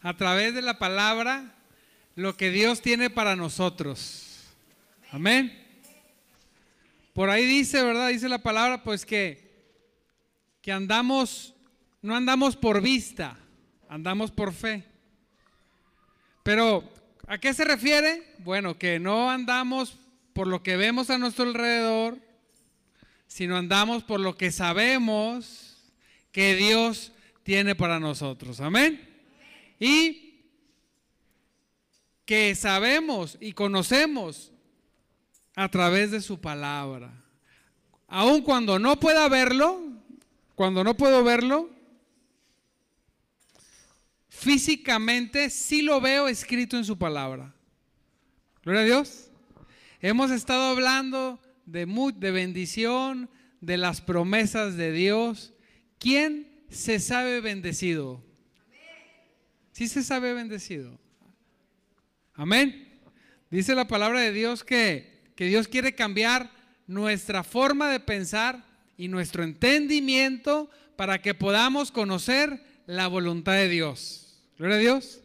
a través de la palabra lo que Dios tiene para nosotros. Amén. Por ahí dice, ¿verdad? Dice la palabra, pues que, que andamos, no andamos por vista, andamos por fe. Pero, ¿a qué se refiere? Bueno, que no andamos por lo que vemos a nuestro alrededor, sino andamos por lo que sabemos que Dios tiene para nosotros. Amén. Y que sabemos y conocemos a través de su palabra. Aun cuando no pueda verlo, cuando no puedo verlo, físicamente sí lo veo escrito en su palabra. Gloria a Dios. Hemos estado hablando de, de bendición, de las promesas de Dios. ¿Quién se sabe bendecido? Sí se sabe bendecido. Amén. Dice la palabra de Dios que que Dios quiere cambiar nuestra forma de pensar y nuestro entendimiento para que podamos conocer la voluntad de Dios. Gloria a Dios.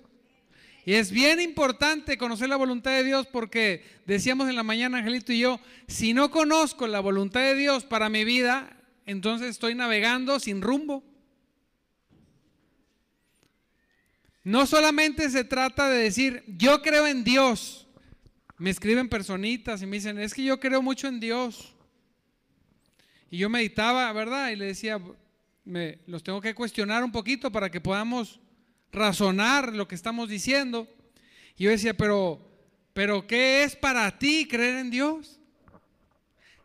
Y es bien importante conocer la voluntad de Dios porque decíamos en la mañana, Angelito y yo, si no conozco la voluntad de Dios para mi vida, entonces estoy navegando sin rumbo. No solamente se trata de decir, yo creo en Dios, me escriben personitas y me dicen, es que yo creo mucho en Dios. Y yo meditaba, ¿verdad? Y le decía, me, los tengo que cuestionar un poquito para que podamos razonar lo que estamos diciendo. Y yo decía, pero, pero ¿qué es para ti creer en Dios?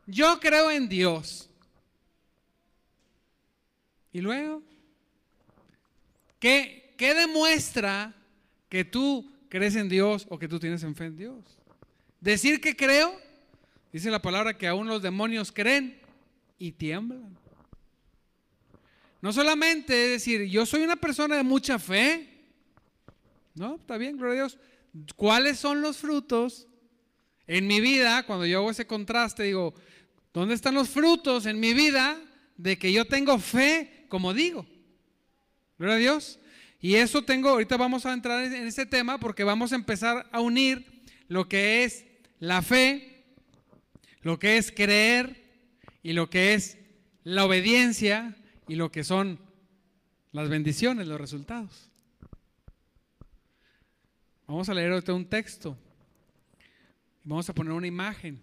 Yo creo en Dios. ¿Y luego? ¿Qué, qué demuestra que tú crees en Dios o que tú tienes en fe en Dios? Decir que creo, dice la palabra que aún los demonios creen y tiemblan. No solamente es decir, yo soy una persona de mucha fe. No, está bien, gloria a Dios. ¿Cuáles son los frutos en mi vida? Cuando yo hago ese contraste, digo, ¿dónde están los frutos en mi vida de que yo tengo fe, como digo? Gloria a Dios. Y eso tengo, ahorita vamos a entrar en ese tema porque vamos a empezar a unir lo que es la fe, lo que es creer y lo que es la obediencia y lo que son las bendiciones, los resultados. Vamos a leer ahorita un texto. Vamos a poner una imagen.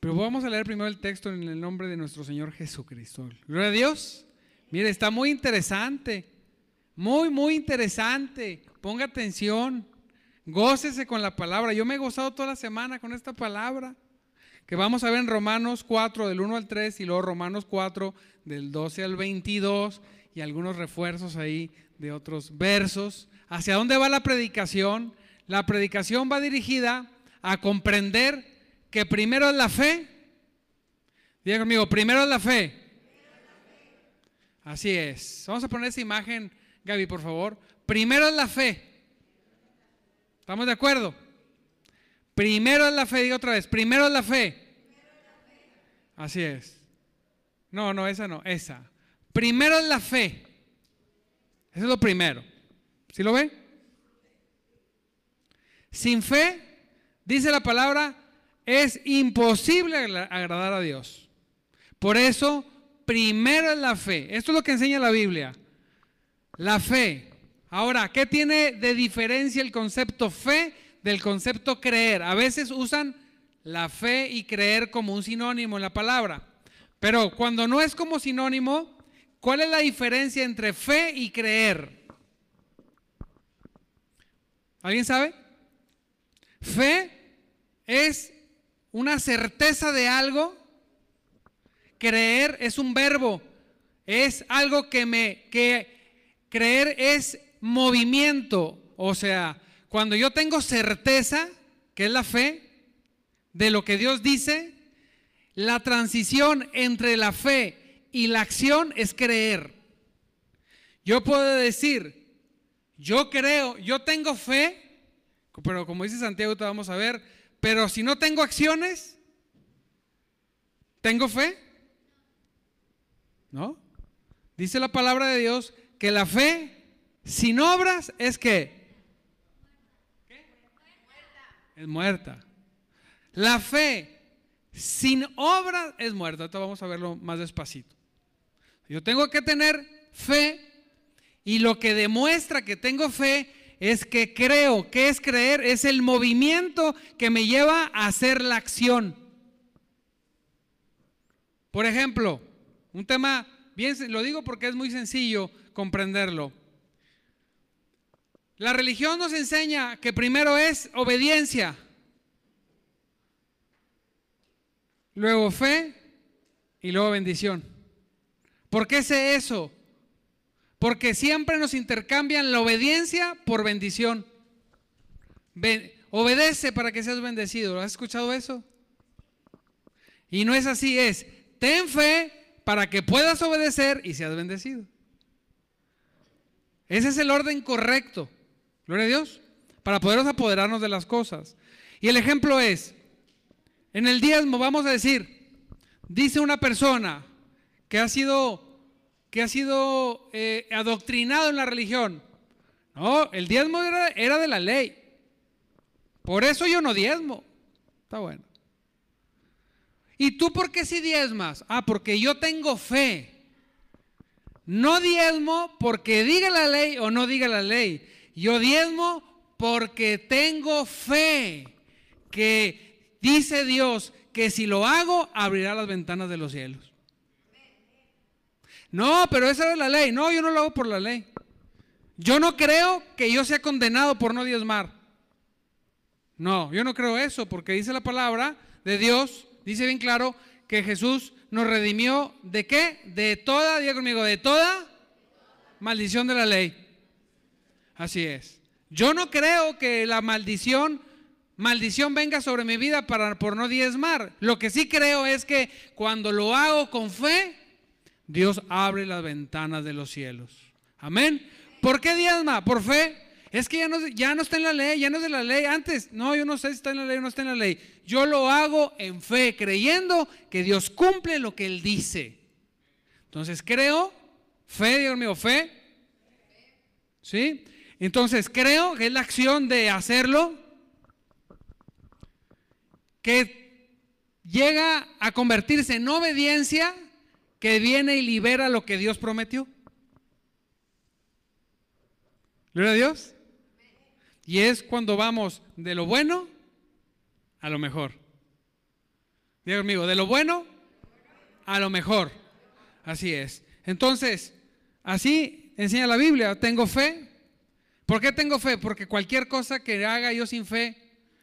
Pero vamos a leer primero el texto en el nombre de nuestro Señor Jesucristo. Gloria a Dios. Mire, está muy interesante. Muy, muy interesante. Ponga atención. Gócese con la palabra. Yo me he gozado toda la semana con esta palabra. Que vamos a ver en Romanos 4 del 1 al 3 y luego Romanos 4 del 12 al 22 y algunos refuerzos ahí de otros versos. ¿Hacia dónde va la predicación? La predicación va dirigida a comprender que primero es la fe. Diga conmigo, primero es la fe. Así es. Vamos a poner esa imagen, Gaby, por favor. Primero es la fe. ¿Estamos de acuerdo? Primero es la fe, digo otra vez, primero es la fe. Así es. No, no, esa no, esa. Primero es la fe. Eso es lo primero. ¿Sí lo ve? Sin fe, dice la palabra, es imposible agradar a Dios. Por eso, primero es la fe. Esto es lo que enseña la Biblia. La fe. Ahora, ¿qué tiene de diferencia el concepto fe del concepto creer? A veces usan la fe y creer como un sinónimo en la palabra. Pero cuando no es como sinónimo, ¿cuál es la diferencia entre fe y creer? ¿Alguien sabe? Fe es una certeza de algo. Creer es un verbo. Es algo que me que creer es movimiento, o sea, cuando yo tengo certeza, que es la fe, de lo que Dios dice, la transición entre la fe y la acción es creer. Yo puedo decir, yo creo, yo tengo fe, pero como dice Santiago, te vamos a ver, pero si no tengo acciones, ¿tengo fe? ¿No? Dice la palabra de Dios que la fe sin obras es que es muerta. La fe sin obras es muerta. Ahorita vamos a verlo más despacito. Yo tengo que tener fe y lo que demuestra que tengo fe es que creo. ¿Qué es creer? Es el movimiento que me lleva a hacer la acción. Por ejemplo, un tema bien, lo digo porque es muy sencillo comprenderlo. La religión nos enseña que primero es obediencia, luego fe y luego bendición. ¿Por qué sé eso? Porque siempre nos intercambian la obediencia por bendición. obedece para que seas bendecido. ¿Has escuchado eso? Y no es así, es ten fe para que puedas obedecer y seas bendecido. Ese es el orden correcto. Gloria a Dios. Para poder apoderarnos de las cosas. Y el ejemplo es, en el diezmo vamos a decir, dice una persona que ha sido, que ha sido eh, adoctrinado en la religión. No, el diezmo era, era de la ley. Por eso yo no diezmo. Está bueno. ¿Y tú por qué si diezmas? Ah, porque yo tengo fe. No diezmo porque diga la ley o no diga la ley. Yo diezmo porque tengo fe que dice Dios que si lo hago abrirá las ventanas de los cielos. No, pero esa es la ley. No, yo no lo hago por la ley. Yo no creo que yo sea condenado por no diezmar. No, yo no creo eso porque dice la palabra de Dios, dice bien claro que Jesús nos redimió de qué? De toda, diga conmigo, de toda maldición de la ley. Así es. Yo no creo que la maldición, maldición venga sobre mi vida para, por no diezmar. Lo que sí creo es que cuando lo hago con fe, Dios abre las ventanas de los cielos. Amén. ¿Por qué diezma? Por fe. Es que ya no, ya no está en la ley, ya no es de la ley. Antes, no, yo no sé si está en la ley o no está en la ley. Yo lo hago en fe, creyendo que Dios cumple lo que Él dice. Entonces creo, fe, Dios mío, fe. ¿Sí? Entonces, creo que es la acción de hacerlo que llega a convertirse en obediencia que viene y libera lo que Dios prometió. Gloria a Dios. Y es cuando vamos de lo bueno a lo mejor. Diga conmigo, de lo bueno a lo mejor. Así es. Entonces, así enseña la Biblia. Tengo fe, ¿Por qué tengo fe? Porque cualquier cosa que haga yo sin fe,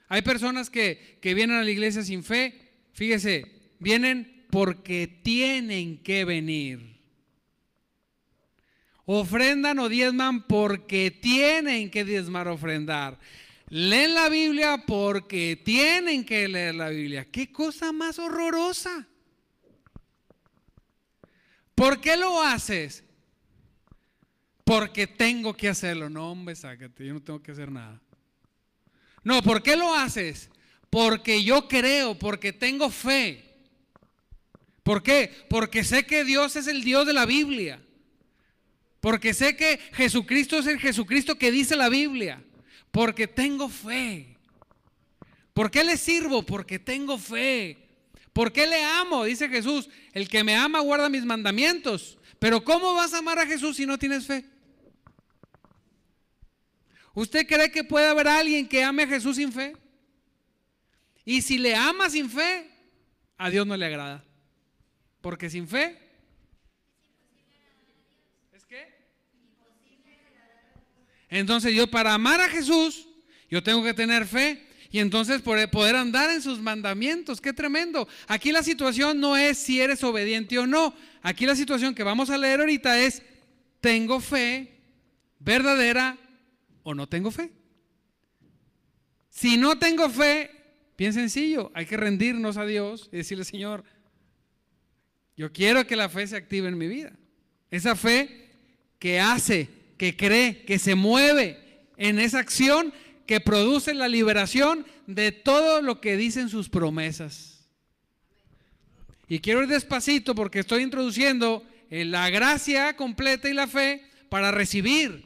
hay personas que, vienen a la iglesia sin fe, fíjese, vienen porque tienen que venir. Ofrendan o diezman porque tienen que diezmar, ofrendar. Leen la Biblia porque tienen que leer la Biblia. ¿Qué cosa más horrorosa? ¿Por qué lo haces? porque tengo que hacerlo. No, hombre, sácate, yo no tengo que hacer nada. No, ¿por qué lo haces? Porque yo creo, porque tengo fe. ¿Por qué? Porque sé que Dios es el Dios de la Biblia. Porque sé que Jesucristo es el Jesucristo que dice la Biblia. Porque tengo fe. ¿Por qué le sirvo? Porque tengo fe. ¿Por qué le amo? Dice Jesús, el que me ama guarda mis mandamientos. Pero ¿cómo vas a amar a Jesús si no tienes fe? ¿Usted cree que puede haber alguien que ame a Jesús sin fe? Y si le ama sin fe, a Dios no le agrada. Porque sin fe... ¿Es qué? Entonces yo para amar a Jesús, yo tengo que tener fe. Y entonces poder andar en sus mandamientos. Qué tremendo. Aquí la situación no es si eres obediente o no. Aquí la situación que vamos a leer ahorita es, tengo fe verdadera o no tengo fe. Si no tengo fe, bien sencillo, hay que rendirnos a Dios y decirle, Señor, yo quiero que la fe se active en mi vida. Esa fe que hace, que cree, que se mueve en esa acción que produce la liberación de todo lo que dicen sus promesas. Y quiero ir despacito porque estoy introduciendo la gracia completa y la fe para recibir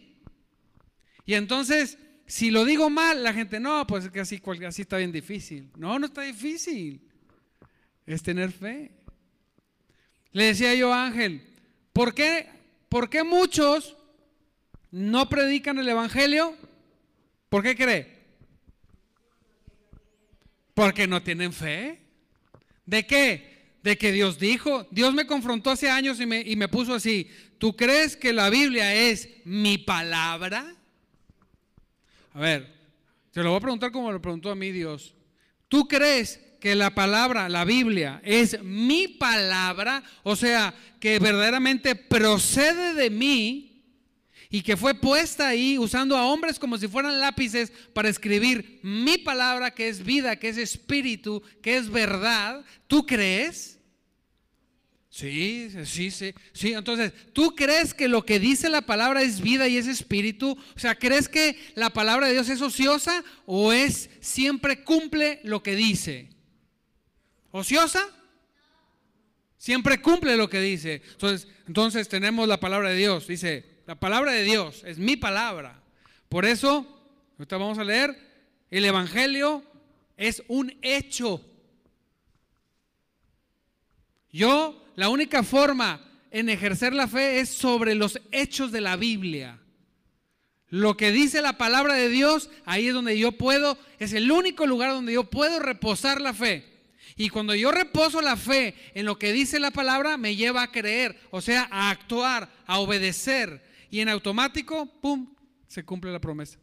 Y entonces, si lo digo mal, la gente, no, pues es que así, así está bien difícil. No, no está difícil. Es tener fe. Le decía yo Ángel, ¿por qué, ¿por qué muchos no predican el Evangelio? ¿Por qué cree? Porque no tienen fe. ¿De qué? De que Dios dijo. Dios me confrontó hace años y me, y me puso así. ¿Tú crees que la Biblia es mi palabra? A ver, te lo voy a preguntar como lo preguntó a mí Dios. ¿Tú crees que la palabra, la Biblia, es mi palabra? O sea, que verdaderamente procede de mí y que fue puesta ahí usando a hombres como si fueran lápices para escribir mi palabra que es vida, que es espíritu, que es verdad. ¿Tú crees? Sí, sí, sí, sí. Entonces, ¿tú crees que lo que dice la palabra es vida y es espíritu? O sea, ¿crees que la palabra de Dios es ociosa o es siempre cumple lo que dice? ¿Ociosa? Siempre cumple lo que dice. Entonces, entonces tenemos la palabra de Dios. Dice, la palabra de Dios es mi palabra. Por eso, ahorita vamos a leer, el Evangelio es un hecho. Yo, la única forma en ejercer la fe es sobre los hechos de la Biblia. Lo que dice la palabra de Dios, ahí es donde yo puedo, es el único lugar donde yo puedo reposar la fe. Y cuando yo reposo la fe en lo que dice la palabra, me lleva a creer, o sea, a actuar, a obedecer y en automático, ¡pum!, se cumple la promesa.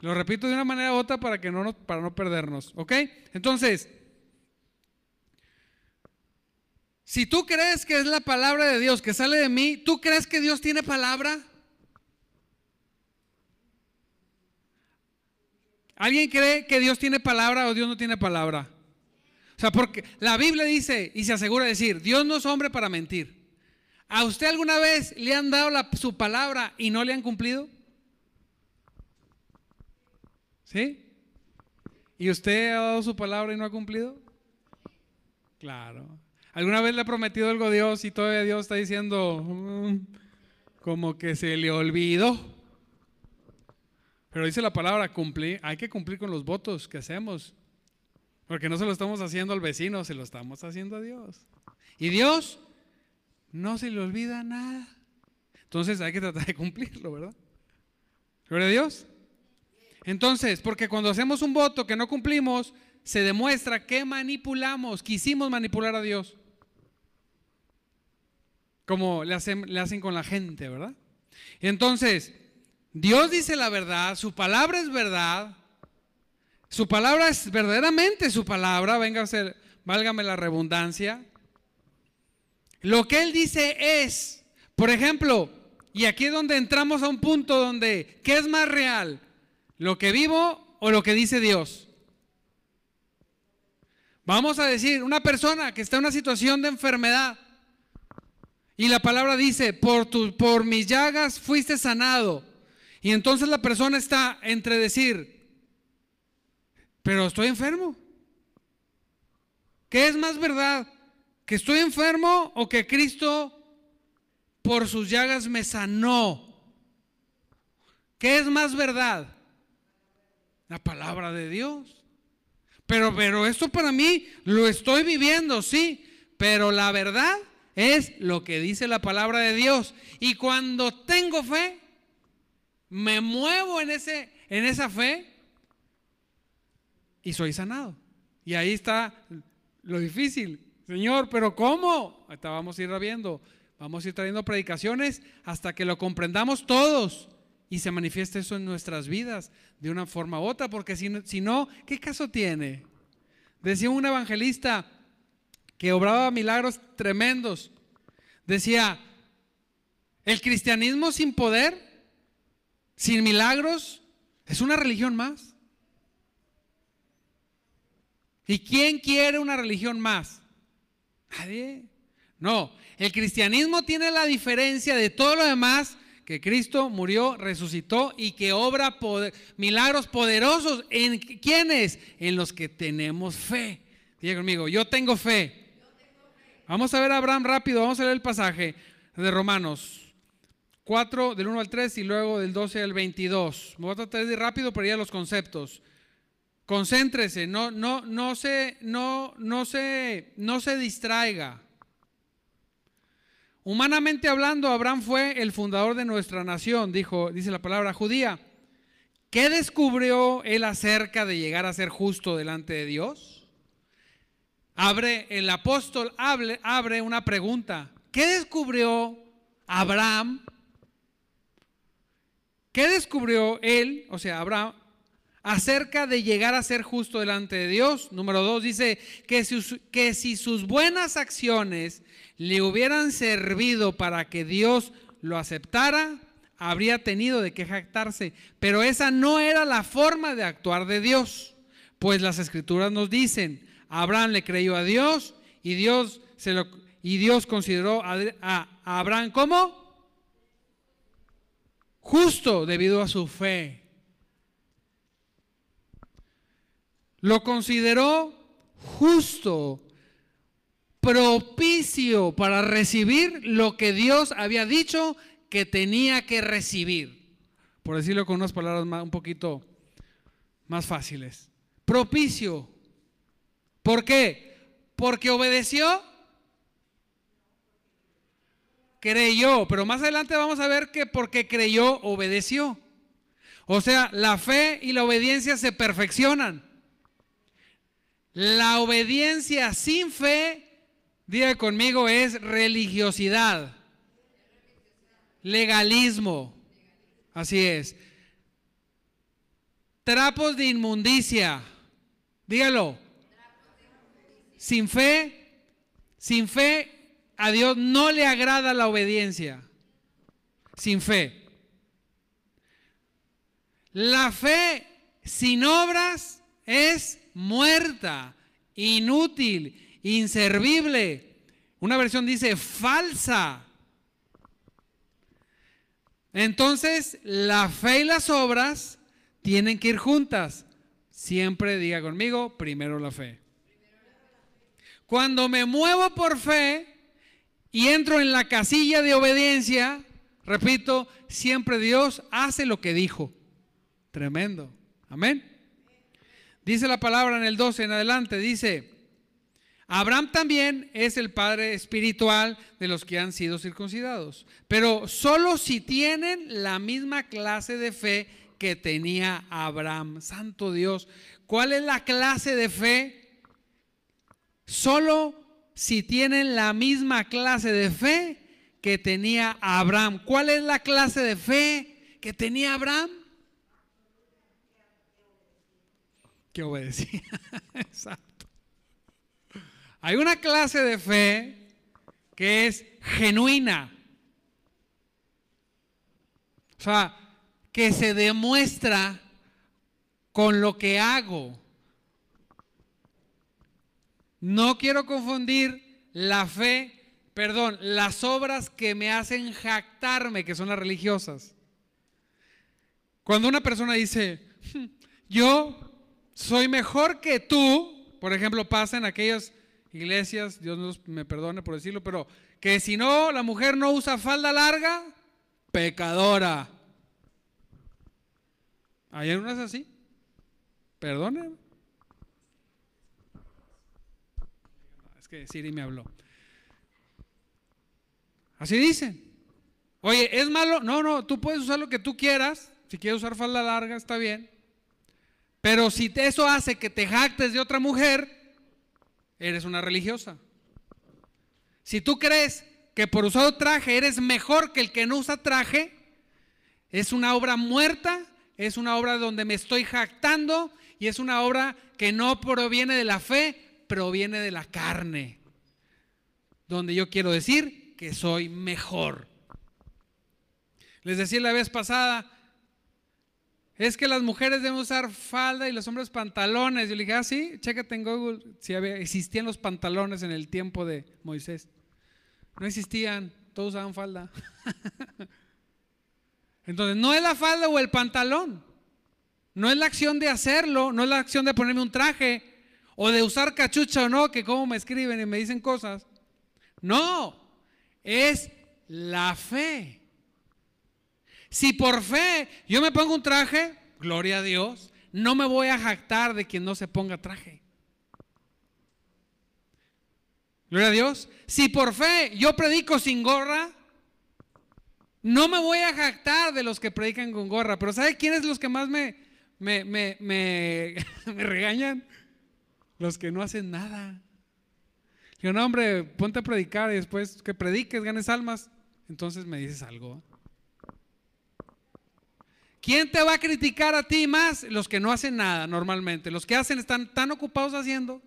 Lo repito de una manera u otra para, que no, para no perdernos, ¿ok? Entonces, si tú crees que es la palabra de Dios que sale de mí, ¿tú crees que Dios tiene palabra? ¿Alguien cree que Dios tiene palabra o Dios no tiene palabra? O sea, porque la Biblia dice y se asegura de decir, Dios no es hombre para mentir. ¿A usted alguna vez le han dado su palabra y no le han cumplido? ¿Sí? ¿Y usted ha dado su palabra y no ha cumplido? Claro. ¿Alguna vez le ha prometido algo a Dios y todavía Dios está diciendo mm, como que se le olvidó? Pero dice la palabra cumplir, hay que cumplir con los votos que hacemos. Porque no se lo estamos haciendo al vecino, se lo estamos haciendo a Dios. Y Dios no se le olvida nada. Entonces hay que tratar de cumplirlo, ¿verdad? Gloria a Dios. Entonces, porque cuando hacemos un voto que no cumplimos, se demuestra que manipulamos, quisimos manipular a Dios. Como le hacen, le hacen con la gente, ¿verdad? Entonces, Dios dice la verdad, su palabra es verdad, su palabra es verdaderamente su palabra, venga a ser, válgame la redundancia, lo que Él dice es, por ejemplo, y aquí es donde entramos a un punto donde, ¿qué es más real? ¿Lo que vivo o lo que dice Dios? Vamos a decir, una persona que está en una situación de enfermedad y la palabra dice, por, tu, por mis llagas fuiste sanado. Y entonces la persona está entre decir, pero estoy enfermo. ¿Qué es más verdad? ¿Que estoy enfermo o que Cristo por sus llagas me sanó? ¿Qué es más verdad? La palabra de Dios. Pero, pero esto para mí lo estoy viviendo, sí. Pero la verdad es lo que dice la palabra de Dios. Y cuando tengo fe, me muevo en, ese, en esa fe y soy sanado. Y ahí está lo difícil. Señor, pero ¿cómo? Ahorita vamos a ir viendo. Vamos a ir trayendo predicaciones hasta que lo comprendamos todos y se manifieste eso en nuestras vidas de una forma u otra, porque si no, si no ¿qué caso tiene? Decía un evangelista que obraba milagros tremendos. Decía, el cristianismo sin poder, sin milagros, es una religión más. ¿Y quién quiere una religión más? Nadie. No, el cristianismo tiene la diferencia de todo lo demás que Cristo murió, resucitó y que obra milagros poderosos. ¿En quiénes? En los que tenemos fe. Diga conmigo, yo tengo fe. Vamos a ver a Abraham rápido, vamos a leer el pasaje de Romanos 4 del 1 al 3 y luego del 12 al 22. Me voy a tratar de ir rápido para ir a los conceptos. Concéntrese, no, no, no, se, no, no, se, no se distraiga. Humanamente hablando, Abraham fue el fundador de nuestra nación, dijo, dice la palabra judía. ¿Qué descubrió él acerca de llegar a ser justo delante de Dios? Abre, el apóstol abre, abre una pregunta. ¿Qué descubrió Abraham? ¿Qué descubrió él, o sea, Abraham, acerca de llegar a ser justo delante de Dios. Número dos, dice que, si sus buenas acciones le hubieran servido para que Dios lo aceptara, habría tenido de qué jactarse. Pero esa no era la forma de actuar de Dios, pues las escrituras nos dicen, Abraham le creyó a Dios y Dios, se lo, y Dios consideró a, a Abraham como justo debido a su fe. Lo consideró justo, propicio para recibir lo que Dios había dicho que tenía que recibir. Por decirlo con unas palabras un poquito más fáciles. Propicio. ¿Por qué? Porque obedeció. Creyó, pero más adelante vamos a ver que porque creyó, obedeció. O sea, la fe y la obediencia se perfeccionan. La obediencia sin fe, diga conmigo, es religiosidad, legalismo. Así es. Trapos de inmundicia. Dígalo. Sin fe, sin fe, a Dios no le agrada la obediencia. Sin fe. La fe sin obras es muerta, inútil, inservible. Una versión dice falsa. Entonces, la fe y las obras tienen que ir juntas. Siempre diga conmigo, primero la fe. Cuando me muevo por fe y entro en la casilla de obediencia, repito, siempre Dios hace lo que dijo. Tremendo. Amén. Dice la palabra en el 12 en adelante, dice, Abraham también es el padre espiritual de los que han sido circuncidados, pero solo si tienen la misma clase de fe que tenía Abraham. Santo Dios, ¿cuál es la clase de fe? Solo si tienen la misma clase de fe que tenía Abraham. ¿Cuál es la clase de fe que tenía Abraham? Que obedecía. Exacto. Hay una clase de fe que es genuina. O sea, que se demuestra con lo que hago. No quiero confundir la fe, perdón, las obras que me hacen jactarme, que son las religiosas. Cuando una persona dice, hmm, yo soy mejor que tú, por ejemplo, pasa en aquellas iglesias, Dios me perdone por decirlo, pero que si no, la mujer no usa falda larga, pecadora. ¿Hay algunas así? Perdone. Es que Siri me habló. Así dicen. Oye, ¿es malo? No, no, tú puedes usar lo que tú quieras. Si quieres usar falda larga, está bien. Pero si eso hace que te jactes de otra mujer, eres una religiosa. Si tú crees que por usar traje eres mejor que el que no usa traje, es una obra muerta, es una obra donde me estoy jactando y es una obra que no proviene de la fe, proviene de la carne. Donde yo quiero decir que soy mejor. Les decía la vez pasada, es que las mujeres deben usar falda y los hombres pantalones. Yo le dije, ah, sí, chécate en Google si existían los pantalones en el tiempo de Moisés. No existían, todos usaban falda. Entonces, no es la falda o el pantalón. No es la acción de hacerlo, no es la acción de ponerme un traje o de usar cachucha o no, que como me escriben y me dicen cosas. No, es la fe. Si por fe yo me pongo un traje, gloria a Dios, no me voy a jactar de quien no se ponga traje. Gloria a Dios. Si por fe yo predico sin gorra, no me voy a jactar de los que predican con gorra. Pero ¿sabe quiénes los que más me, me, me, me, regañan? Los que no hacen nada. Yo, no, hombre, ponte a predicar y después que prediques, ganes almas. Entonces me dices algo. ¿Quién te va a criticar a ti más? Los que no hacen nada normalmente. Los que hacen están tan ocupados haciendo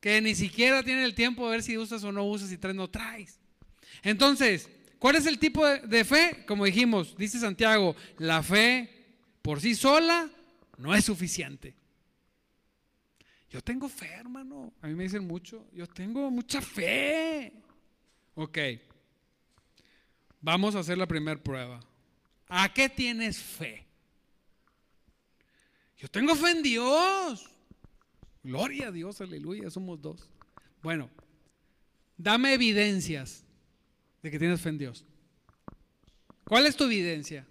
que ni siquiera tienen el tiempo de ver si usas o no usas, si traes o no traes. Entonces, ¿cuál es el tipo de, fe? Como dijimos, dice Santiago, la fe por sí sola no es suficiente. Yo tengo fe, hermano. A mí me dicen mucho. Yo tengo mucha fe. Ok. Vamos a hacer la primera prueba. ¿A qué tienes fe? Yo tengo fe en Dios. Gloria a Dios, aleluya, somos dos. Bueno, dame evidencias de que tienes fe en Dios. ¿Cuál es tu evidencia?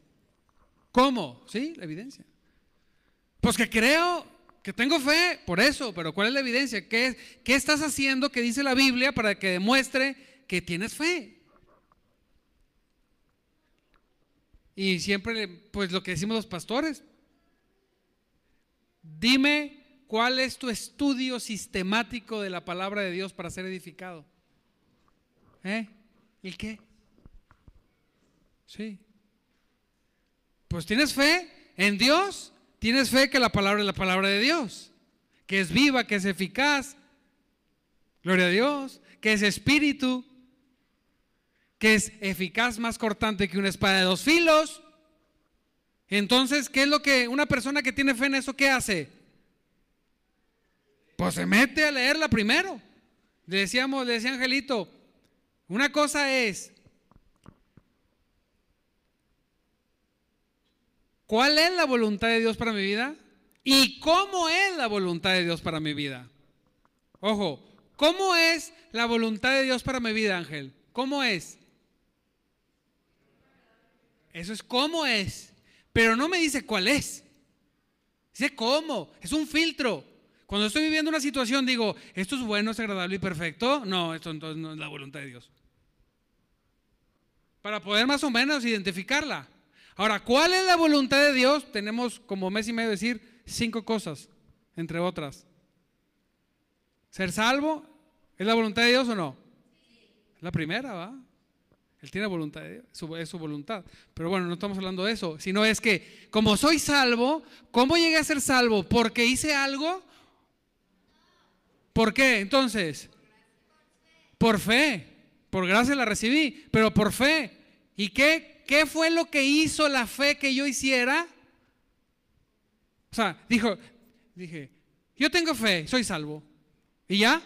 ¿Cómo? Sí, la evidencia. Pues que creo que tengo fe, por eso, pero ¿cuál es la evidencia? ¿Qué, ¿Qué estás haciendo que dice la Biblia para que demuestre que tienes fe? Y siempre, pues lo que decimos los pastores, dime ¿Cuál es tu estudio sistemático de la palabra de Dios para ser edificado? ¿Eh? ¿Y qué? Sí. Pues tienes fe en Dios, tienes fe que la palabra es la palabra de Dios, que es viva, que es eficaz. Gloria a Dios, que es espíritu, que es eficaz, más cortante que una espada de dos filos. Entonces, ¿qué es lo que una persona que tiene fe en eso qué hace? Pues se mete a leerla primero. Le decíamos, le decía Angelito, una cosa es, ¿cuál es la voluntad de Dios para mi vida? ¿Y cómo es la voluntad de Dios para mi vida? Ojo, ¿cómo es la voluntad de Dios para mi vida, Ángel? ¿Cómo es? Eso es cómo es. Pero no me dice cuál es. Dice cómo. Es un filtro. Cuando estoy viviendo una situación digo, esto es bueno, es agradable y perfecto. No, esto entonces no es la voluntad de Dios. Para poder más o menos identificarla. Ahora, ¿cuál es la voluntad de Dios? Tenemos como mes y medio decir cinco cosas, entre otras. Ser salvo, ¿es la voluntad de Dios o no? La primera, ¿va? Él tiene voluntad de Dios, es su voluntad. Pero bueno, no estamos hablando de eso, sino es que como soy salvo, ¿cómo llegué a ser salvo? ¿Porque hice algo? ¿Por qué? Entonces, por fe. Por gracia la recibí, pero por fe. ¿Y qué, qué fue lo que hizo la fe que yo hiciera? O sea, dijo, dije, yo tengo fe, soy salvo. ¿Y ya?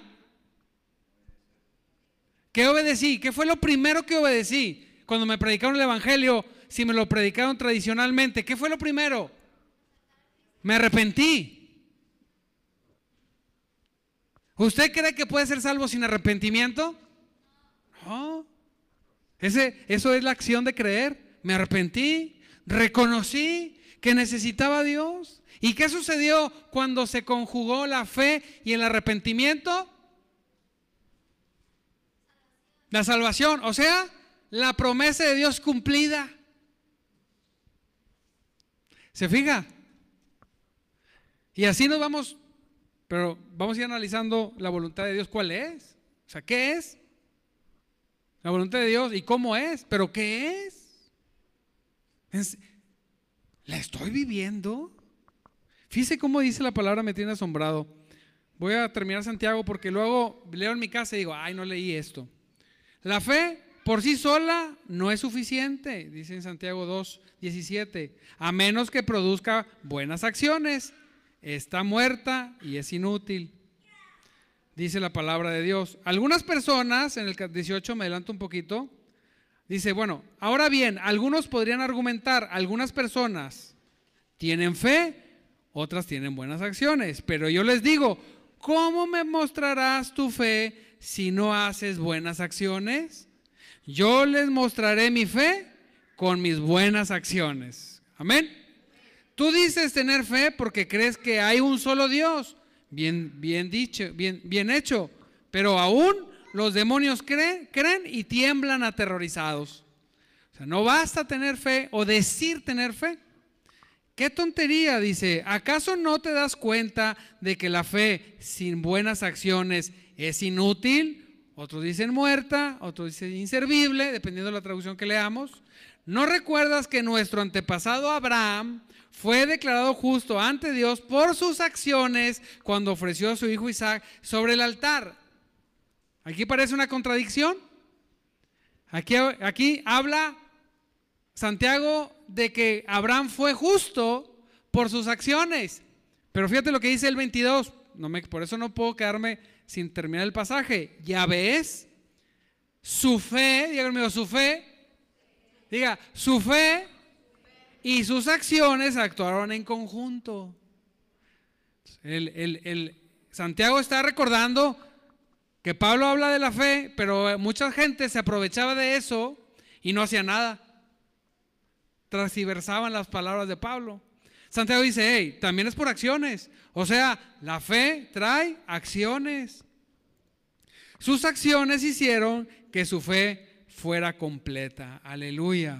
¿Qué obedecí? ¿Qué fue lo primero que obedecí? Cuando me predicaron el Evangelio, si me lo predicaron tradicionalmente, ¿qué fue lo primero? Me arrepentí. ¿Usted cree que puede ser salvo sin arrepentimiento? No. Ese, eso es la acción de creer. Me arrepentí, reconocí que necesitaba a Dios. ¿Y qué sucedió cuando se conjugó la fe y el arrepentimiento? La salvación, o sea, la promesa de Dios cumplida. ¿Se fija? Y así nos vamos pero vamos a ir analizando la voluntad de Dios, ¿cuál es? O sea, ¿qué es? La voluntad de Dios y cómo es, pero ¿qué es? ¿La estoy viviendo? Fíjese cómo dice la palabra, me tiene asombrado. Voy a terminar Santiago porque luego leo en mi casa y digo, ay, no leí esto. La fe por sí sola no es suficiente, dice en Santiago 2, 17, a menos que produzca buenas acciones está muerta y es inútil. Dice la palabra de Dios. Algunas personas, en el 18 me adelanto un poquito, dice, bueno, ahora bien, algunos podrían argumentar, algunas personas tienen fe, otras tienen buenas acciones, pero yo les digo, ¿cómo me mostrarás tu fe si no haces buenas acciones? Yo les mostraré mi fe con mis buenas acciones. Amén. Tú dices tener fe porque crees que hay un solo Dios. Bien, bien dicho, bien, bien hecho. Pero aún los demonios creen, creen y tiemblan aterrorizados. O sea, no basta tener fe o decir tener fe. Qué tontería, dice. ¿Acaso no te das cuenta de que la fe sin buenas acciones es inútil? Otros dicen muerta, otros dicen inservible, dependiendo de la traducción que leamos. ¿No recuerdas que nuestro antepasado Abraham fue declarado justo ante Dios por sus acciones cuando ofreció a su hijo Isaac sobre el altar? Aquí parece una contradicción. Aquí, aquí habla Santiago de que Abraham fue justo por sus acciones. Pero fíjate lo que dice el 22. No me, por eso no puedo quedarme sin terminar el pasaje. Ya ves, su fe, su fe, diga, su fe y sus acciones actuaron en conjunto. el, Santiago está recordando que Pablo habla de la fe, pero mucha gente se aprovechaba de eso y no hacía nada. Transversaban las palabras de Pablo. Santiago dice, hey, también es por acciones. O sea, la fe trae acciones. Sus acciones hicieron que su fe fuera completa. Aleluya.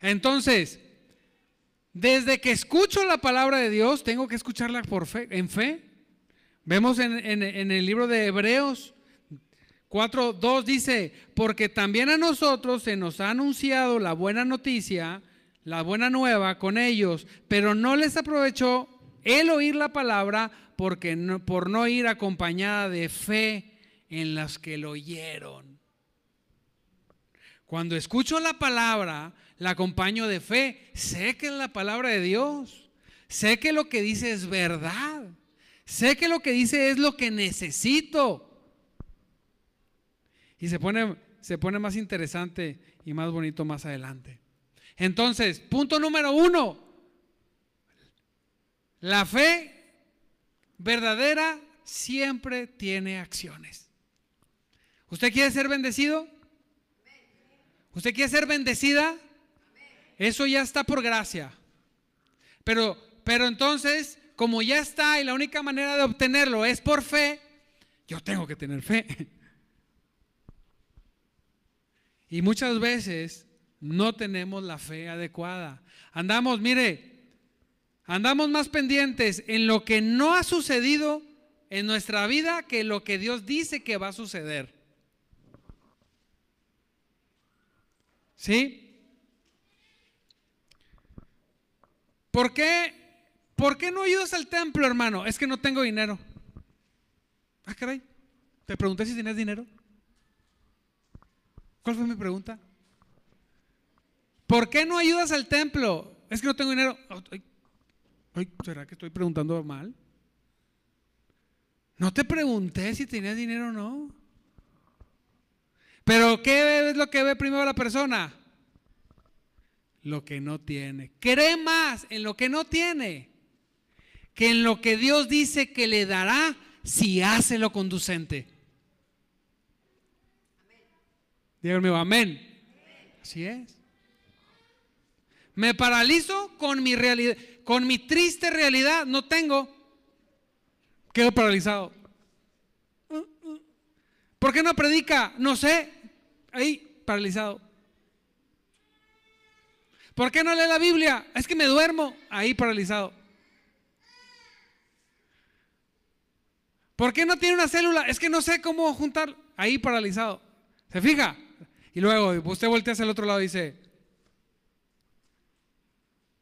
Entonces, desde que escucho la palabra de Dios, tengo que escucharla por fe, en fe. Vemos en, el libro de Hebreos 4.2 dice, porque también a nosotros se nos ha anunciado la buena noticia, la buena nueva con ellos, pero no les aprovechó el oír la palabra porque por no ir acompañada de fe en las que lo oyeron. Cuando escucho la palabra, la acompaño de fe. Sé que es la palabra de Dios. Sé que lo que dice es verdad. Sé que lo que dice es lo que necesito. Y se pone, se pone más interesante y más bonito más adelante. Entonces, punto número uno. La fe verdadera siempre tiene acciones. ¿Usted quiere ser bendecido? ¿Usted quiere ser bendecida? Eso ya está por gracia. Pero, pero entonces, como ya está y la única manera de obtenerlo es por fe, yo tengo que tener fe. Y muchas veces no tenemos la fe adecuada. Andamos, mire, andamos más pendientes en lo que no ha sucedido en nuestra vida que lo que Dios dice que va a suceder. ¿Sí? ¿Por qué, ¿Por qué no ayudas al templo, hermano? Es que no tengo dinero. Ah, caray. Te pregunté si tienes dinero. ¿Cuál fue mi pregunta? ¿Por qué no ayudas al templo? Es que no tengo dinero. ¿Será que estoy preguntando mal? No te pregunté si tenías dinero o no. Pero ¿qué es lo que ve primero la persona? lo que no tiene. Cree más en lo que no tiene que en lo que Dios dice que le dará si hace lo conducente. Díganme, amén. Así es. Me paralizo con mi realidad, con mi triste realidad. No tengo. Quedo paralizado. ¿Por qué no predica? No sé. Ahí, paralizado. ¿Por qué no lee la Biblia? Es que me duermo ahí paralizado. ¿Por qué no tiene una célula? Es que no sé cómo juntar ahí paralizado. ¿Se fija? Y luego usted voltea hacia el otro lado y dice,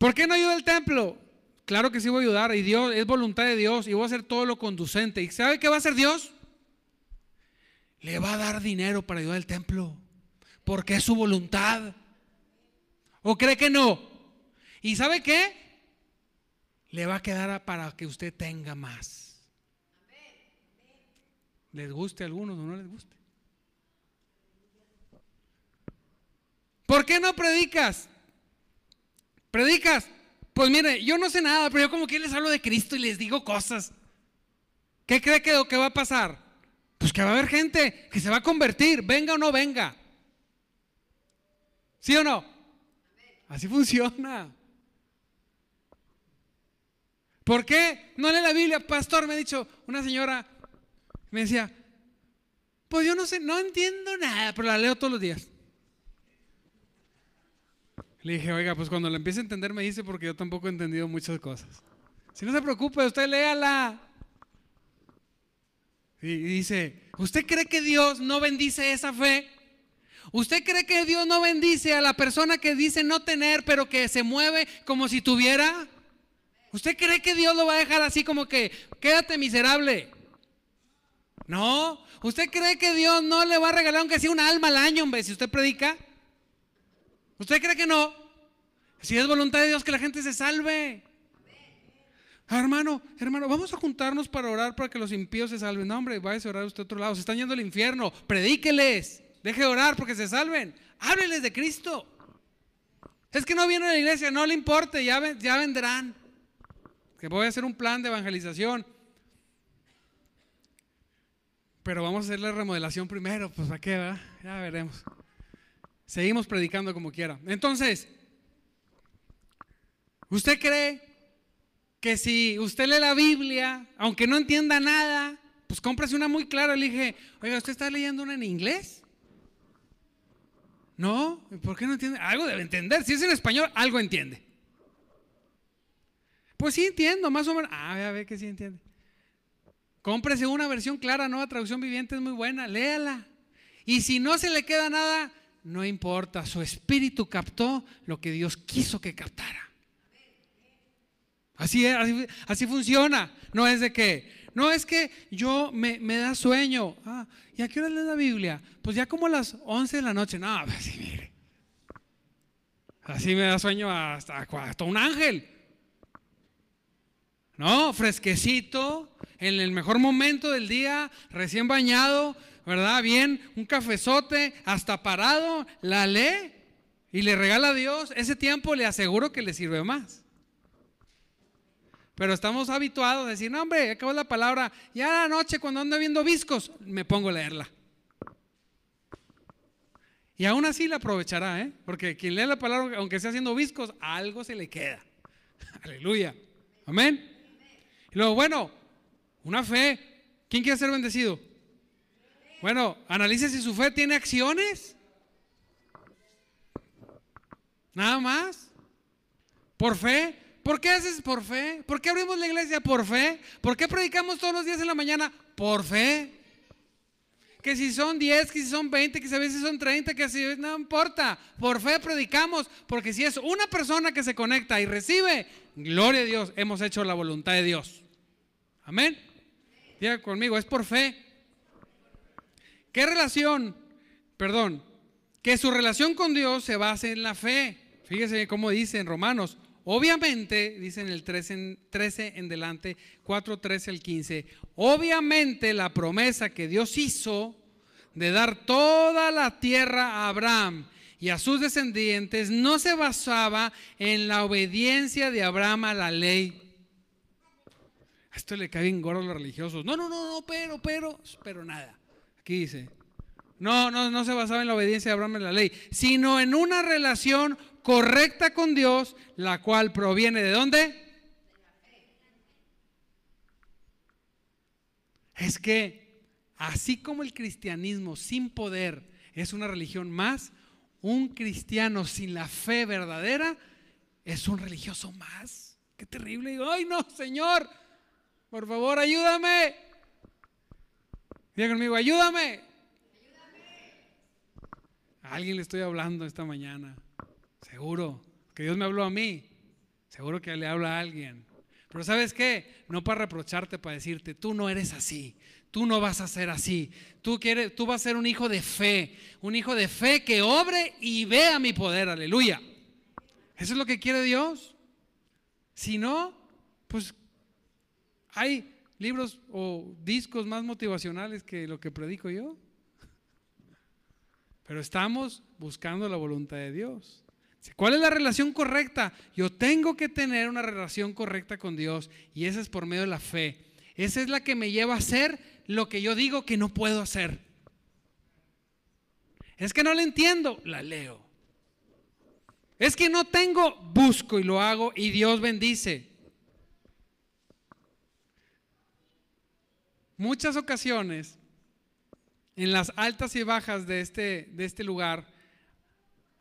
¿por qué no ayuda al templo? Claro que sí voy a ayudar y Dios es voluntad de Dios y voy a hacer todo lo conducente. ¿Y sabe qué va a hacer Dios? Le va a dar dinero para ayudar al templo, porque es su voluntad. ¿O cree que no? ¿Y sabe qué? Le va a quedar para que usted tenga más. Les guste a algunos o no les guste. ¿Por qué no predicas? ¿Predicas? Pues mire, yo no sé nada, pero yo como que les hablo de Cristo y les digo cosas. ¿Qué cree que, que va a pasar? Pues que va a haber gente que se va a convertir, venga o no venga. ¿Sí o no? Así funciona. ¿Por qué no lee la Biblia? Pastor, me ha dicho una señora, me decía, pues yo no sé, no entiendo nada, pero la leo todos los días. Le dije, oiga, pues cuando la empiece a entender me dice porque yo tampoco he entendido muchas cosas. Si no se preocupe, usted léala. Y dice, ¿usted cree que Dios no bendice esa fe? ¿Usted cree que Dios no bendice a la persona que dice no tener, pero que se mueve como si tuviera? ¿Usted cree que Dios lo va a dejar así como que quédate miserable? No. ¿Usted cree que Dios no le va a regalar aunque sea un alma al año, hombre, si usted predica? ¿Usted cree que no? Si es voluntad de Dios que la gente se salve. Ah, hermano, hermano, vamos a juntarnos para orar para que los impíos se salven. No, hombre, váyase a orar usted a otro lado. Se están yendo al infierno. Predíqueles. Deje de orar porque se salven. Hábleles de Cristo. Es que no viene a la iglesia, no le importe, ya, ya vendrán. Que voy a hacer un plan de evangelización. Pero vamos a hacer la remodelación primero, pues ¿para qué? Va? Ya veremos. Seguimos predicando como quiera. Entonces, ¿usted cree que si usted lee la Biblia, aunque no entienda nada, pues cómprese una muy clara? Le dije, oiga, ¿usted está leyendo una en inglés? No, ¿por qué no entiende? Algo debe entender. Si es en español, algo entiende. Pues sí entiendo, más o menos. Ah, a ver que sí entiende. Cómprese una versión clara, nueva traducción viviente es muy buena, léala. Y si no se le queda nada, no importa, su espíritu captó lo que Dios quiso que captara. Así, es, así, funciona. No es de que, no es que yo me, da sueño. Ah, ¿Y a qué hora lees la Biblia? Pues ya como las 11 de la noche. No, así pues mire. Así me da sueño hasta un ángel. No, fresquecito, en el mejor momento del día, recién bañado, ¿verdad? Bien, un cafezote, hasta parado, la lee y le regala a Dios. Ese tiempo le aseguro que le sirve más. Pero estamos habituados a decir, no, hombre, acabó la palabra. Ya la noche, cuando ando viendo viscos, me pongo a leerla. Y aún así la aprovechará, ¿eh? Porque quien lee la palabra, aunque esté haciendo viscos, algo se le queda. Aleluya. Amén. Y luego, bueno, una fe. ¿Quién quiere ser bendecido? Bueno, analice si su fe tiene acciones. Nada más. Por fe. ¿Por qué haces por fe? ¿Por qué abrimos la iglesia por fe? ¿Por qué predicamos todos los días en la mañana? Por fe. Que si son 10, que si son 20, que si son 30, que si no importa. Por fe predicamos, porque si es una persona que se conecta y recibe, gloria a Dios, hemos hecho la voluntad de Dios. Amén. Diga conmigo, es por fe. ¿Qué relación? Perdón, que su relación con Dios se base en la fe. Fíjese cómo dice en Romanos. Obviamente, dice en el 13 en, 13 en delante, 4, 13 al 15, obviamente la promesa que Dios hizo de dar toda la tierra a Abraham y a sus descendientes no se basaba en la obediencia de Abraham a la ley. Esto le cae bien gordo a los religiosos. No, no, no, no, pero, pero, pero nada. Aquí dice, no, no, no se basaba en la obediencia de Abraham en la ley, sino en una relación correcta con Dios, la cual proviene de dónde? Es que así como el cristianismo sin poder es una religión más, un cristiano sin la fe verdadera es un religioso más. Qué terrible. Ay, no, Señor, por favor, ayúdame. Diga conmigo, ayúdame. A alguien le estoy hablando esta mañana. Seguro que Dios me habló a mí. Seguro que le habla a alguien. Pero ¿sabes qué? No para reprocharte, para decirte, tú no eres así. Tú no vas a ser así. Tú, quieres, tú vas a ser un hijo de fe. Un hijo de fe que obre y vea mi poder. Aleluya. Eso es lo que quiere Dios. Si no, pues hay libros o discos más motivacionales que lo que predico yo. Pero estamos buscando la voluntad de Dios. ¿Cuál es la relación correcta? Yo tengo que tener una relación correcta con Dios y esa es por medio de la fe. Esa es la que me lleva a hacer lo que yo digo que no puedo hacer. Es que no la entiendo, la leo. Es que no tengo, busco y lo hago y Dios bendice. Muchas ocasiones, en las altas y bajas de este, de este lugar,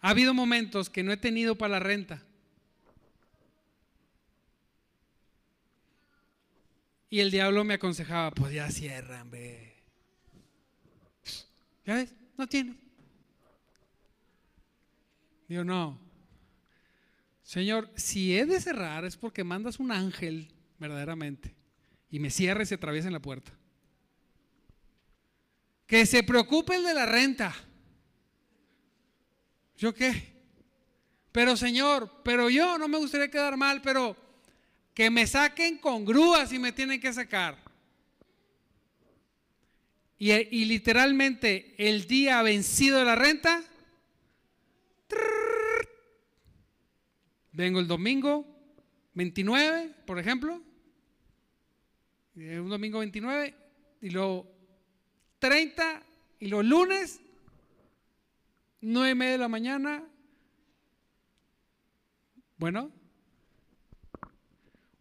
ha habido momentos que no he tenido para la renta. Y el diablo me aconsejaba, pues ya cierran, ve. ¿Ya ves? No tiene. Digo, no. Señor, si he de cerrar es porque mandas un ángel verdaderamente y me cierra y se atraviesa en la puerta. Que se preocupe el de la renta. ¿Yo qué? Pero Señor, pero yo no me gustaría quedar mal, pero que me saquen con grúas y me tienen que sacar. Y, literalmente el día vencido de la renta, vengo el domingo 29, por ejemplo, un domingo 29, y luego 30, y los lunes, 9 y media de la mañana, bueno,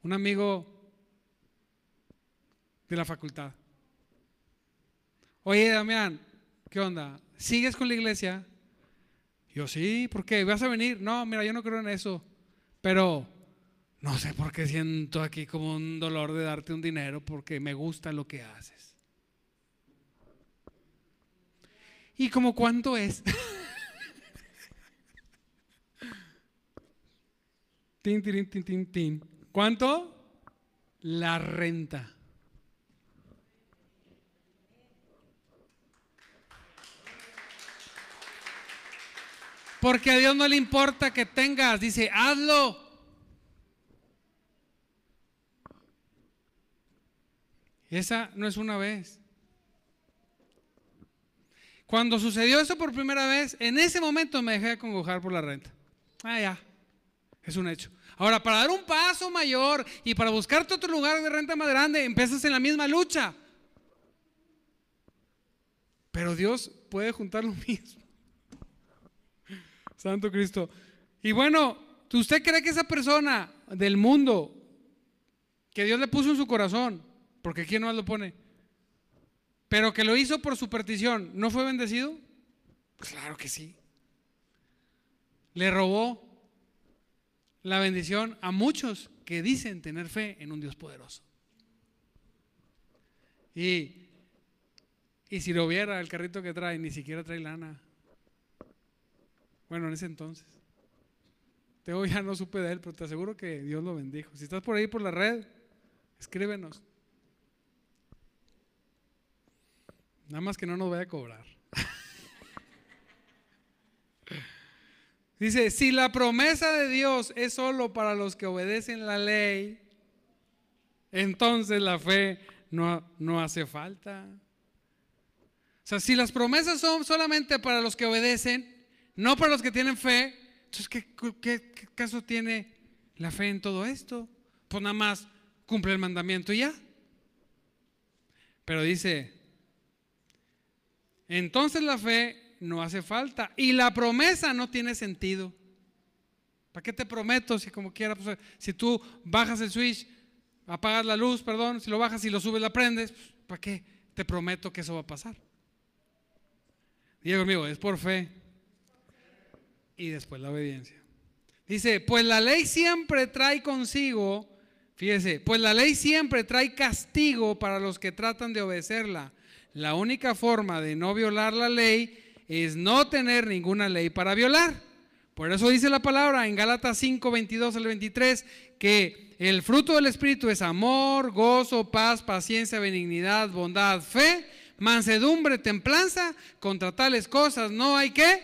un amigo de la facultad. Oye, Damián, ¿qué onda? ¿Sigues con la iglesia? Yo sí, ¿por qué? ¿Vas a venir? No, mira, yo no creo en eso. Pero no sé por qué siento aquí como un dolor de darte un dinero porque me gusta lo que haces. ¿Y como cuánto es? tin, tin, tin, tin, tin. ¿Cuánto? La renta. Porque a Dios no le importa que tengas, dice, hazlo. Esa no es una vez. Cuando sucedió eso por primera vez, en ese momento me dejé de congojar por la renta. Ah, ya, es un hecho. Ahora, para dar un paso mayor y para buscarte otro lugar de renta más grande, empiezas en la misma lucha. Pero Dios puede juntar lo mismo. Santo Cristo. Y bueno, ¿usted cree que esa persona del mundo que Dios le puso en su corazón, porque quién no lo pone, pero que lo hizo por su petición, ¿no fue bendecido? Pues claro que sí. Le robó la bendición a muchos que dicen tener fe en un Dios poderoso. Y, y si lo viera el carrito que trae, ni siquiera trae lana. Bueno, en ese entonces. Tengo ya no supe de él, pero te aseguro que Dios lo bendijo. Si estás por ahí por la red, escríbenos. Nada más que no nos vaya a cobrar. Dice, si la promesa de Dios es solo para los que obedecen la ley, entonces la fe no, no hace falta. O sea, si las promesas son solamente para los que obedecen, no para los que tienen fe, entonces ¿qué, qué, qué caso tiene la fe en todo esto? Pues nada más cumple el mandamiento y ya. Pero dice, entonces la fe no hace falta. Y la promesa no tiene sentido. ¿Para qué te prometo si como quiera, pues, si tú bajas el switch, apagas la luz, perdón, si lo bajas y lo subes, la prendes, pues, ¿para qué te prometo que eso va a pasar? Diego amigo, es por fe. Y después la obediencia. Dice, pues la ley siempre trae consigo, fíjese, pues la ley siempre trae castigo para los que tratan de obedecerla. La única forma de no violar la ley es no tener ninguna ley para violar. Por eso dice la palabra en Gálatas 5, 22 al 23 que el fruto del Espíritu es amor, gozo, paz, paciencia, benignidad, bondad, fe, mansedumbre, templanza. Contra tales cosas no hay que.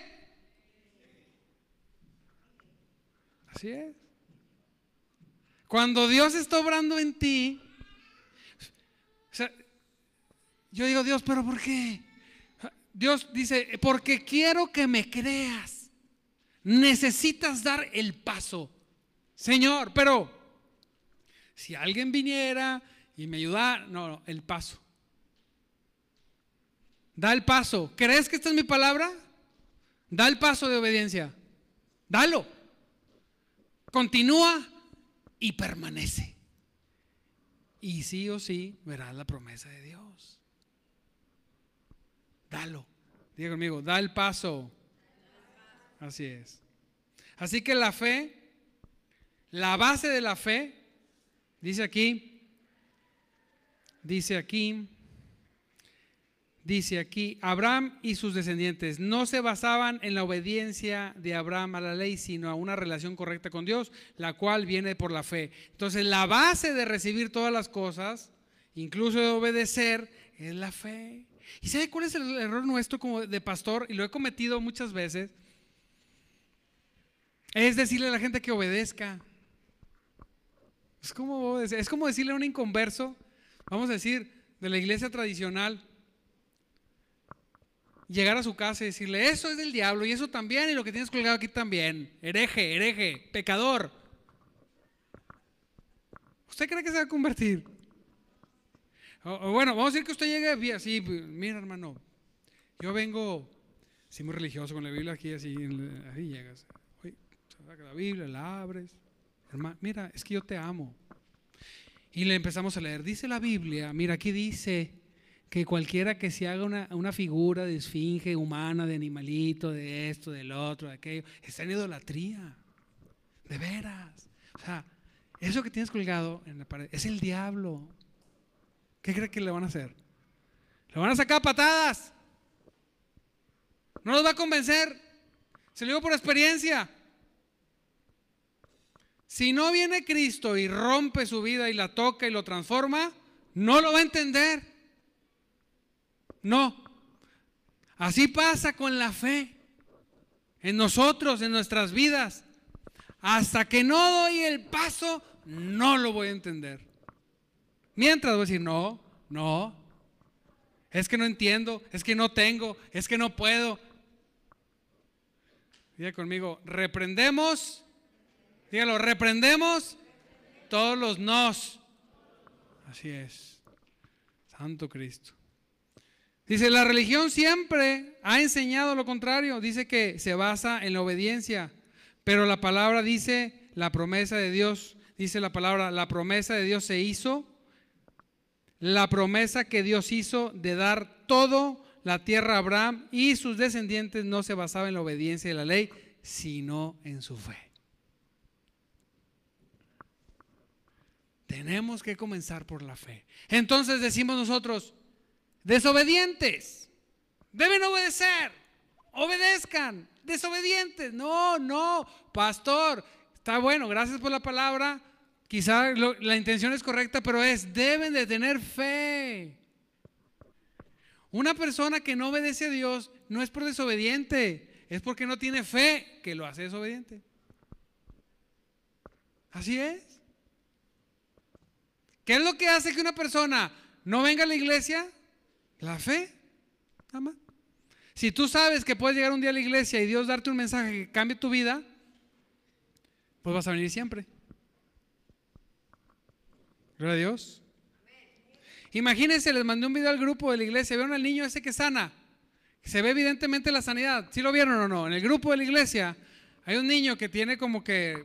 Así es. Cuando Dios está obrando en ti, yo digo, Dios, pero ¿por qué? Dios dice, porque quiero que me creas. Necesitas dar el paso. Señor, pero si alguien viniera y me ayudara, no, no, el paso. Da el paso. ¿Crees que esta es mi palabra? Da el paso de obediencia. Dalo. continúa y permanece. Y sí o sí verás la promesa de Dios. Dalo. Diga conmigo, da el paso. Así es. Así que la fe, la base de la fe, dice aquí, dice aquí, dice aquí, Abraham y sus descendientes no se basaban en la obediencia de Abraham a la ley, sino a una relación correcta con Dios, la cual viene por la fe. Entonces, la base de recibir todas las cosas, incluso de obedecer, es la fe. ¿Y sabe cuál es el error nuestro como de pastor? Y lo he cometido muchas veces. Es decirle a la gente que obedezca. Es como, es como decirle a un inconverso, vamos a decir, de la iglesia tradicional, llegar a su casa y decirle, eso es del diablo y eso también y lo que tienes colgado aquí también. Hereje, hereje, pecador. ¿Usted cree que se va a convertir? O, bueno, vamos a decir que usted llegue así, pues, mira hermano, yo vengo, así muy religioso con la Biblia aquí, así, ahí llegas. Oye, la Biblia, la abres. Hermano, mira, es que yo te amo. Y le empezamos a leer. Dice la Biblia, mira, aquí dice que cualquiera que se haga una, figura de esfinge humana, de animalito, de esto, del otro, de aquello, está en idolatría. De veras. O sea, eso que tienes colgado en la pared es el diablo. ¿Qué cree que le van a hacer? Le van a sacar patadas. No los va a convencer. Se lo digo por experiencia. Si no viene Cristo y rompe su vida y la toca y lo transforma, no lo va a entender. No. Así pasa con la fe. En nosotros, en nuestras vidas. Hasta que no doy el paso, no lo voy a entender. Mientras voy a decir, no, no. Es que no entiendo, es que no tengo, es que no puedo. Diga conmigo, reprendemos, dígalo, reprendemos todos los nos. Así es. Santo Cristo. Dice, la religión siempre ha enseñado lo contrario. Dice que se basa en la obediencia. Pero la palabra dice, la promesa de Dios, dice la palabra, la promesa de Dios se hizo. La promesa que Dios hizo de dar todo la tierra a Abraham y sus descendientes no se basaba en la obediencia de la ley, sino en su fe. Tenemos que comenzar por la fe. Entonces decimos nosotros, Desobedientes. Deben obedecer. Obedezcan. Desobedientes. No, no. Pastor, está bueno. Gracias por la palabra. Quizá la intención es correcta, pero es, deben de tener fe. Una persona que no obedece a Dios no es por desobediente, es porque no tiene fe que lo hace desobediente. Así es. ¿Qué es lo que hace que una persona no venga a la iglesia? La fe, nada. Si tú sabes que puedes llegar un día a la iglesia y Dios darte un mensaje que cambie tu vida, pues vas a venir siempre. Gloria a Dios. Imagínense, les mandé un video al grupo de la iglesia. ¿Vieron al niño ese que sana? Se ve evidentemente la sanidad. ¿Sí lo vieron o no? En el grupo de la iglesia hay un niño que tiene como que,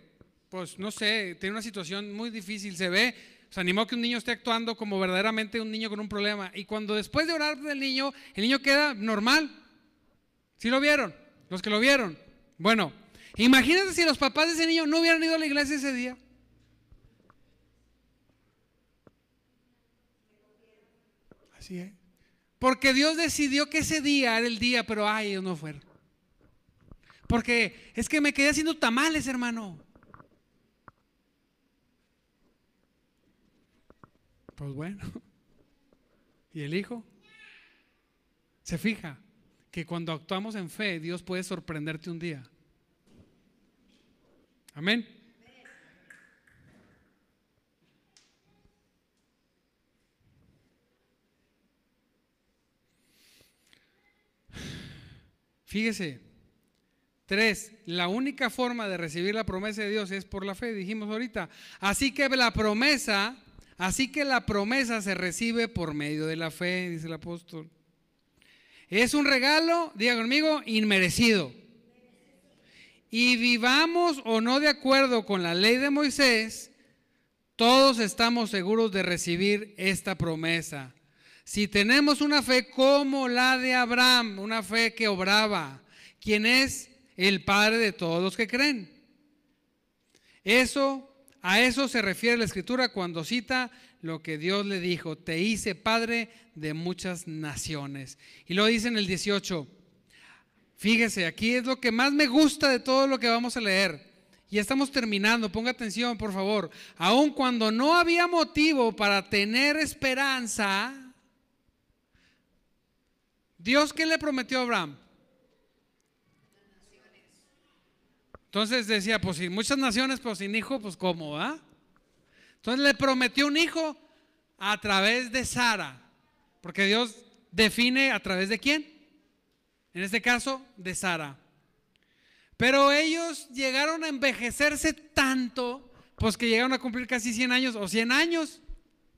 pues no sé, tiene una situación muy difícil. Se ve se animó que un niño esté actuando como verdaderamente un niño con un problema. Y cuando después de orar del niño, el niño queda normal. ¿Sí lo vieron? Los que lo vieron. Bueno, imagínense si los papás de ese niño no hubieran ido a la iglesia ese día. Es. Porque Dios decidió que ese día era el día, pero ay, ellos no fueron. Porque es que me quedé haciendo tamales, hermano. Pues bueno. ¿Y el Hijo? Se fija que cuando actuamos en fe, Dios puede sorprenderte un día. Amén. Fíjese, tres, la única forma de recibir la promesa de Dios es por la fe, dijimos ahorita. Así que la promesa Así que la promesa se recibe por medio de la fe, dice el apóstol. Es un regalo, diga conmigo, inmerecido. y vivamos o no de acuerdo con la ley de Moisés, todos estamos seguros de recibir esta promesa. Si tenemos una fe como la de Abraham, una fe que obraba, quien es el padre de todos los que creen. Eso, a eso se refiere la escritura cuando cita lo que Dios le dijo, te hice padre de muchas naciones. Y lo dice en el 18. Fíjese, aquí es lo que más me gusta de todo lo que vamos a leer. Y estamos terminando, ponga atención por favor. Aun cuando no había motivo para tener esperanza, Dios qué le prometió a Abraham? Entonces decía, pues si muchas naciones, pues sin hijo, pues cómo, va? Entonces le prometió un hijo a través de Sara, porque Dios define a través de quién? En este caso, de Sara. Pero ellos llegaron a envejecerse tanto, pues que llegaron a cumplir casi 100 años o 100 años.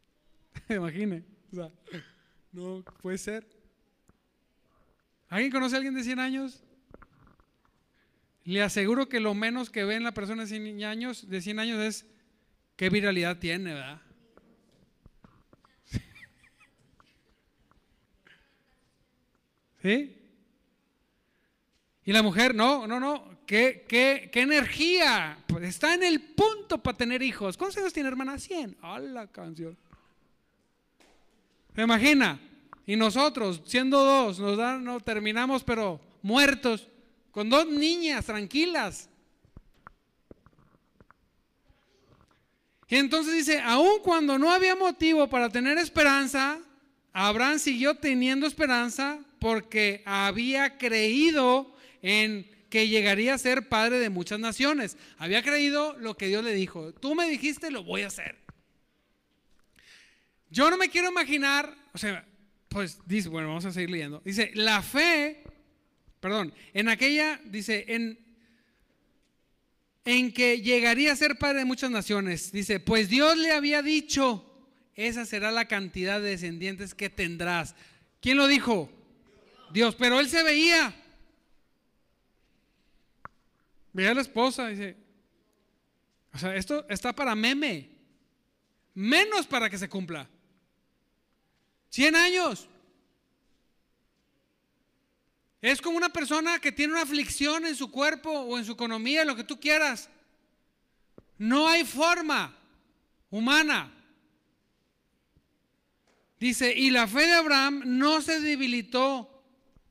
Imagine, o sea, no puede ser. ¿Alguien conoce a alguien de 100 años? Le aseguro que lo menos que ve en la persona de 100 años, de 100 años es qué viralidad tiene, ¿verdad? ¿Sí? Y la mujer, no, no, no, qué, qué, qué energía. Pues está en el punto para tener hijos. ¿Cuántos años tiene hermana? 100. ¡A la canción! ¿Se imagina? Y nosotros, siendo dos, nos dan, no, terminamos, pero muertos con dos niñas tranquilas. Y entonces dice, aun cuando no había motivo para tener esperanza, Abraham siguió teniendo esperanza porque había creído en que llegaría a ser padre de muchas naciones. Había creído lo que Dios le dijo. Tú me dijiste, lo voy a hacer. Yo no me quiero imaginar, o sea, pues dice, bueno, vamos a seguir leyendo. Dice, la fe perdón, en aquella, dice, en, en que llegaría a ser padre de muchas naciones. Dice, pues Dios le había dicho, esa será la cantidad de descendientes que tendrás. ¿Quién lo dijo? Dios, pero él se veía. Veía a la esposa, dice, o sea, esto está para meme, menos para que se cumpla. 100 años. Es como una persona que tiene una aflicción en su cuerpo o en su economía, lo que tú quieras. No hay forma humana. Dice, y la fe de Abraham no se debilitó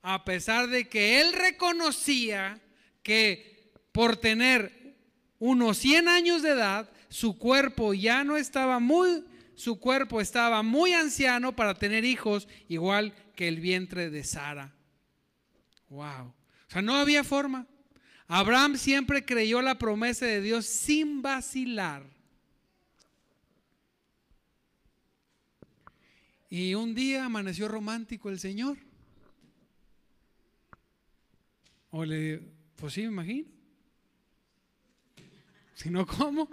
a pesar de que él reconocía que por tener unos 100 años de edad, su cuerpo ya no estaba muy, su cuerpo estaba muy anciano para tener hijos, igual que el vientre de Sara. Wow. O sea, no había forma. Abraham siempre creyó la promesa de Dios sin vacilar. Y un día amaneció romántico el Señor. O le, pues sí, me imagino. Si no, ¿cómo?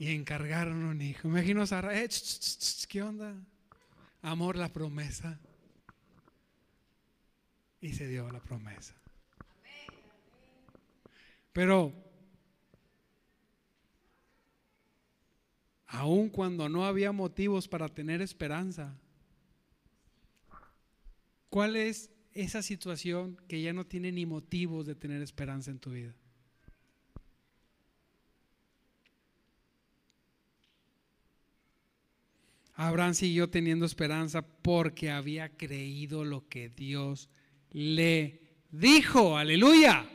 Y encargaron un hijo. imagino a Sara, eh, ¿qué onda? Amor, la promesa y se dio la promesa. Pero aun cuando no había motivos para tener esperanza, ¿cuál es esa situación que ya no tiene ni motivos de tener esperanza en tu vida? Abraham siguió teniendo esperanza porque había creído lo que Dios le dijo, aleluya.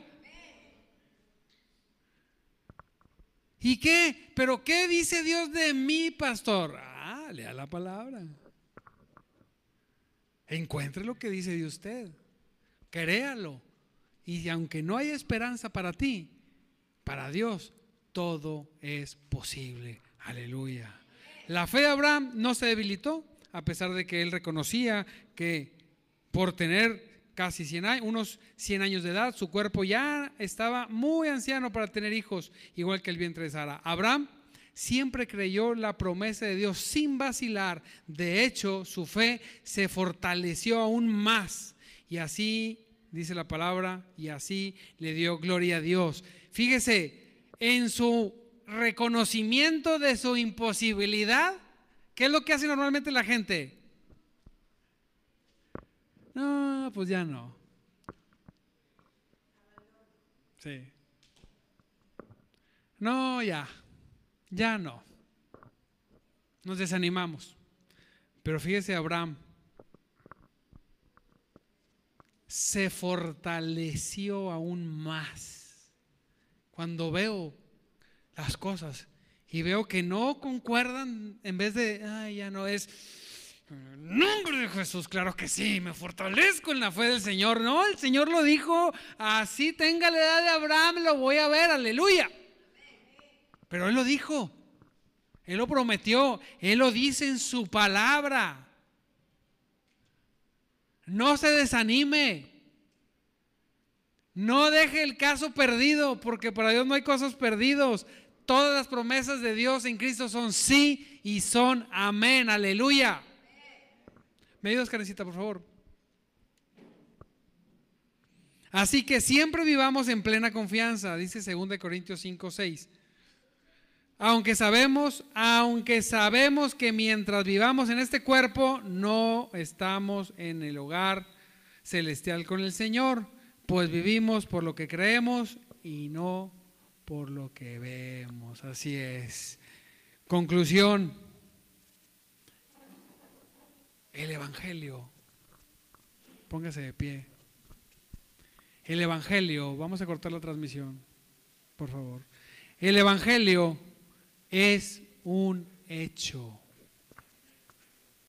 ¿Y qué? ¿Pero qué dice Dios de mí, pastor? Ah, lea la palabra. Encuentre lo que dice de usted. Créalo. Y aunque no hay esperanza para ti, para Dios, todo es posible. Aleluya. La fe de Abraham no se debilitó, a pesar de que él reconocía que por tener casi 100 años, unos 100 años de edad, su cuerpo ya estaba muy anciano para tener hijos, igual que el vientre de Sara. Abraham siempre creyó la promesa de Dios sin vacilar. De hecho, su fe se fortaleció aún más y así dice la palabra, y así le dio gloria a Dios. Fíjese, en su reconocimiento de su imposibilidad, ¿qué es lo que hace normalmente la gente? No, pues ya no. Sí. No, ya. Ya no. Nos desanimamos. Pero fíjese Abraham. Se fortaleció aún más. Cuando veo las cosas y veo que no concuerdan, en vez de, ay, ya no es, nombre de Jesús, claro que sí, me fortalezco en la fe del Señor. No, el Señor lo dijo, así tenga la edad de Abraham, lo voy a ver, aleluya. Pero Él lo dijo, Él lo prometió, Él lo dice en su palabra. No se desanime. No deje el caso perdido, porque para Dios no hay cosas perdidos. Todas las promesas de Dios en Cristo son sí y son amén. Aleluya. ¿Me ayudas, por favor? Así que siempre vivamos en plena confianza, dice 2 Corintios 5, 6. Aunque sabemos, aunque sabemos que mientras vivamos en este cuerpo, no estamos en el hogar celestial con el Señor, pues vivimos por lo que creemos y no por lo que vemos. Así es. Conclusión. El Evangelio. Póngase de pie. El Evangelio. Vamos a cortar la transmisión, por favor. El Evangelio es un hecho.